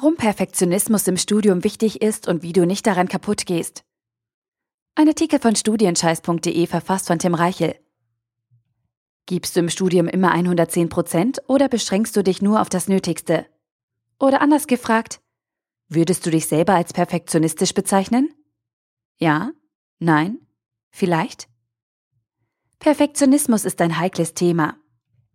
Warum Perfektionismus im Studium wichtig ist und wie du nicht daran kaputt gehst. Ein Artikel von studienscheiß.de verfasst von Tim Reichel. Gibst du im Studium immer 110 Prozent oder beschränkst du dich nur auf das Nötigste? Oder anders gefragt, würdest du dich selber als perfektionistisch bezeichnen? Ja? Nein? Vielleicht? Perfektionismus ist ein heikles Thema.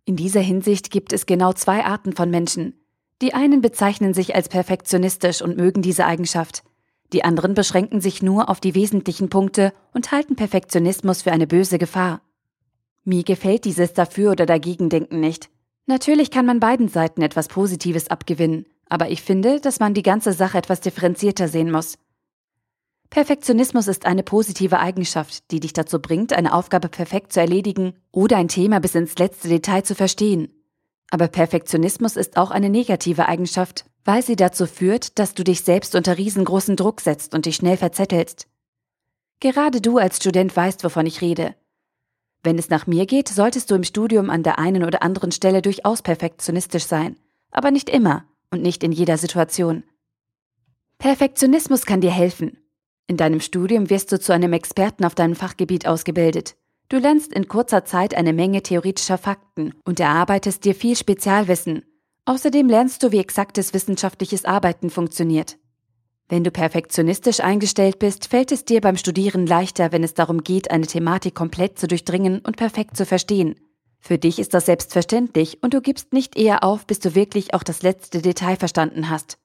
In dieser Hinsicht gibt es genau zwei Arten von Menschen. Die einen bezeichnen sich als perfektionistisch und mögen diese Eigenschaft. Die anderen beschränken sich nur auf die wesentlichen Punkte und halten Perfektionismus für eine böse Gefahr. Mir gefällt dieses Dafür oder Dagegendenken nicht. Natürlich kann man beiden Seiten etwas Positives abgewinnen, aber ich finde, dass man die ganze Sache etwas differenzierter sehen muss. Perfektionismus ist eine positive Eigenschaft, die dich dazu bringt, eine Aufgabe perfekt zu erledigen oder ein Thema bis ins letzte Detail zu verstehen. Aber Perfektionismus ist auch eine negative Eigenschaft, weil sie dazu führt, dass du dich selbst unter riesengroßen Druck setzt und dich schnell verzettelst. Gerade du als Student weißt, wovon ich rede. Wenn es nach mir geht, solltest du im Studium an der einen oder anderen Stelle durchaus perfektionistisch sein, aber nicht immer und nicht in jeder Situation. Perfektionismus kann dir helfen, in deinem Studium wirst du zu einem Experten auf deinem Fachgebiet ausgebildet. Du lernst in kurzer Zeit eine Menge theoretischer Fakten und erarbeitest dir viel Spezialwissen. Außerdem lernst du, wie exaktes wissenschaftliches Arbeiten funktioniert. Wenn du perfektionistisch eingestellt bist, fällt es dir beim Studieren leichter, wenn es darum geht, eine Thematik komplett zu durchdringen und perfekt zu verstehen. Für dich ist das selbstverständlich und du gibst nicht eher auf, bis du wirklich auch das letzte Detail verstanden hast.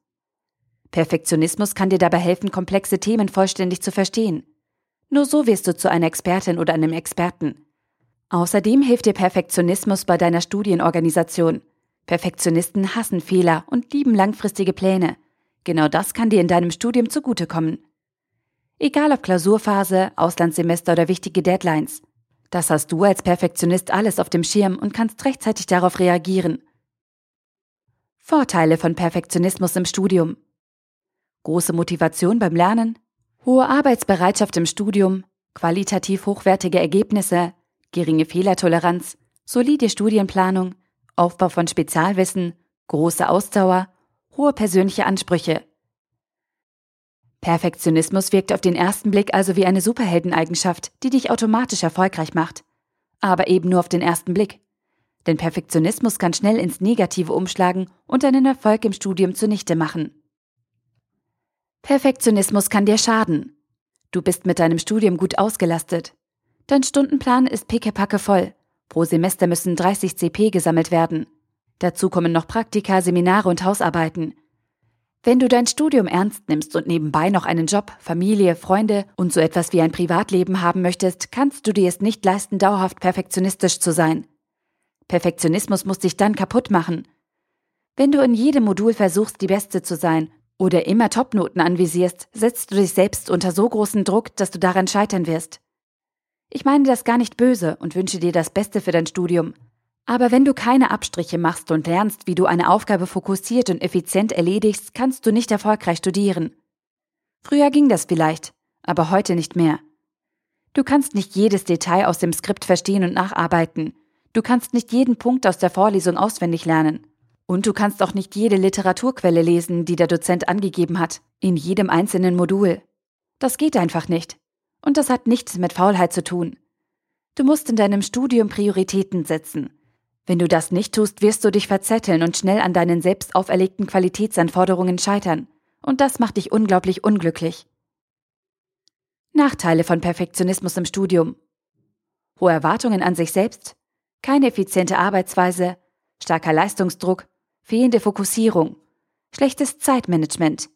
Perfektionismus kann dir dabei helfen, komplexe Themen vollständig zu verstehen. Nur so wirst du zu einer Expertin oder einem Experten. Außerdem hilft dir Perfektionismus bei deiner Studienorganisation. Perfektionisten hassen Fehler und lieben langfristige Pläne. Genau das kann dir in deinem Studium zugutekommen. Egal ob Klausurphase, Auslandssemester oder wichtige Deadlines. Das hast du als Perfektionist alles auf dem Schirm und kannst rechtzeitig darauf reagieren. Vorteile von Perfektionismus im Studium große Motivation beim Lernen, hohe Arbeitsbereitschaft im Studium, qualitativ hochwertige Ergebnisse, geringe Fehlertoleranz, solide Studienplanung, Aufbau von Spezialwissen, große Ausdauer, hohe persönliche Ansprüche. Perfektionismus wirkt auf den ersten Blick also wie eine Superheldeneigenschaft, die dich automatisch erfolgreich macht. Aber eben nur auf den ersten Blick. Denn Perfektionismus kann schnell ins Negative umschlagen und deinen Erfolg im Studium zunichte machen. Perfektionismus kann dir schaden. Du bist mit deinem Studium gut ausgelastet. Dein Stundenplan ist pickepacke voll. Pro Semester müssen 30 CP gesammelt werden. Dazu kommen noch Praktika, Seminare und Hausarbeiten. Wenn du dein Studium ernst nimmst und nebenbei noch einen Job, Familie, Freunde und so etwas wie ein Privatleben haben möchtest, kannst du dir es nicht leisten, dauerhaft perfektionistisch zu sein. Perfektionismus muss dich dann kaputt machen. Wenn du in jedem Modul versuchst, die Beste zu sein oder immer Topnoten anvisierst, setzt du dich selbst unter so großen Druck, dass du daran scheitern wirst. Ich meine das gar nicht böse und wünsche dir das Beste für dein Studium. Aber wenn du keine Abstriche machst und lernst, wie du eine Aufgabe fokussiert und effizient erledigst, kannst du nicht erfolgreich studieren. Früher ging das vielleicht, aber heute nicht mehr. Du kannst nicht jedes Detail aus dem Skript verstehen und nacharbeiten. Du kannst nicht jeden Punkt aus der Vorlesung auswendig lernen. Und du kannst auch nicht jede Literaturquelle lesen, die der Dozent angegeben hat, in jedem einzelnen Modul. Das geht einfach nicht. Und das hat nichts mit Faulheit zu tun. Du musst in deinem Studium Prioritäten setzen. Wenn du das nicht tust, wirst du dich verzetteln und schnell an deinen selbst auferlegten Qualitätsanforderungen scheitern. Und das macht dich unglaublich unglücklich. Nachteile von Perfektionismus im Studium. Hohe Erwartungen an sich selbst, keine effiziente Arbeitsweise, starker Leistungsdruck, fehlende Fokussierung, schlechtes Zeitmanagement,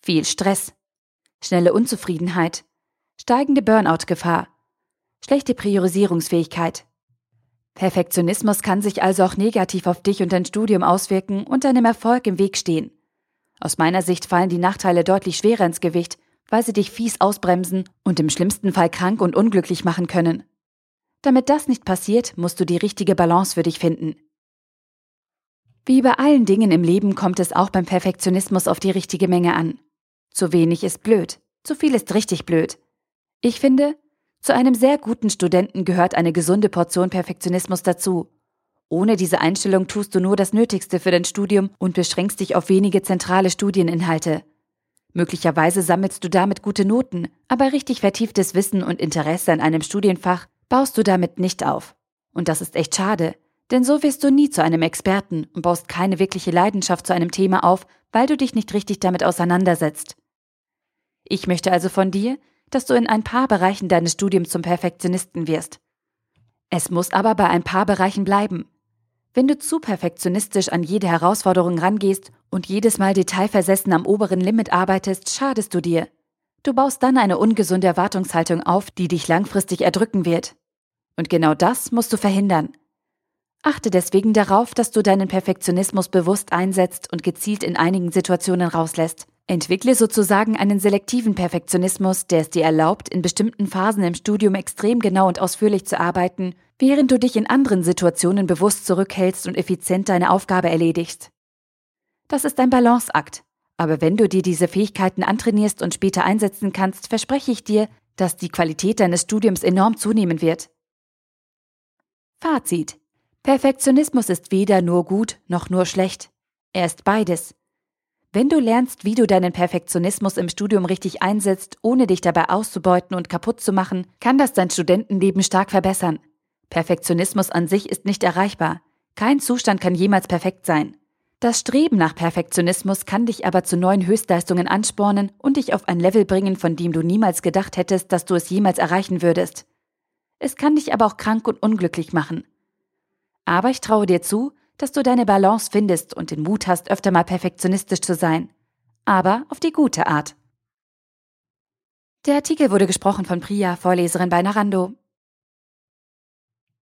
viel Stress, schnelle Unzufriedenheit, steigende Burnout-Gefahr, schlechte Priorisierungsfähigkeit. Perfektionismus kann sich also auch negativ auf dich und dein Studium auswirken und deinem Erfolg im Weg stehen. Aus meiner Sicht fallen die Nachteile deutlich schwerer ins Gewicht, weil sie dich fies ausbremsen und im schlimmsten Fall krank und unglücklich machen können. Damit das nicht passiert, musst du die richtige Balance für dich finden. Wie bei allen Dingen im Leben kommt es auch beim Perfektionismus auf die richtige Menge an. Zu wenig ist blöd, zu viel ist richtig blöd. Ich finde, zu einem sehr guten Studenten gehört eine gesunde Portion Perfektionismus dazu. Ohne diese Einstellung tust du nur das Nötigste für dein Studium und beschränkst dich auf wenige zentrale Studieninhalte. Möglicherweise sammelst du damit gute Noten, aber richtig vertieftes Wissen und Interesse an einem Studienfach baust du damit nicht auf. Und das ist echt schade, denn so wirst du nie zu einem Experten und baust keine wirkliche Leidenschaft zu einem Thema auf, weil du dich nicht richtig damit auseinandersetzt. Ich möchte also von dir, dass du in ein paar Bereichen deines Studiums zum Perfektionisten wirst. Es muss aber bei ein paar Bereichen bleiben. Wenn du zu perfektionistisch an jede Herausforderung rangehst und jedes Mal detailversessen am oberen Limit arbeitest, schadest du dir. Du baust dann eine ungesunde Erwartungshaltung auf, die dich langfristig erdrücken wird. Und genau das musst du verhindern. Achte deswegen darauf, dass du deinen Perfektionismus bewusst einsetzt und gezielt in einigen Situationen rauslässt. Entwickle sozusagen einen selektiven Perfektionismus, der es dir erlaubt, in bestimmten Phasen im Studium extrem genau und ausführlich zu arbeiten, während du dich in anderen Situationen bewusst zurückhältst und effizient deine Aufgabe erledigst. Das ist ein Balanceakt. Aber wenn du dir diese Fähigkeiten antrainierst und später einsetzen kannst, verspreche ich dir, dass die Qualität deines Studiums enorm zunehmen wird. Fazit. Perfektionismus ist weder nur gut noch nur schlecht. Er ist beides. Wenn du lernst, wie du deinen Perfektionismus im Studium richtig einsetzt, ohne dich dabei auszubeuten und kaputt zu machen, kann das dein Studentenleben stark verbessern. Perfektionismus an sich ist nicht erreichbar. Kein Zustand kann jemals perfekt sein. Das Streben nach Perfektionismus kann dich aber zu neuen Höchstleistungen anspornen und dich auf ein Level bringen, von dem du niemals gedacht hättest, dass du es jemals erreichen würdest. Es kann dich aber auch krank und unglücklich machen. Aber ich traue dir zu, dass du deine Balance findest und den Mut hast, öfter mal perfektionistisch zu sein. Aber auf die gute Art. Der Artikel wurde gesprochen von Priya, Vorleserin bei Narando.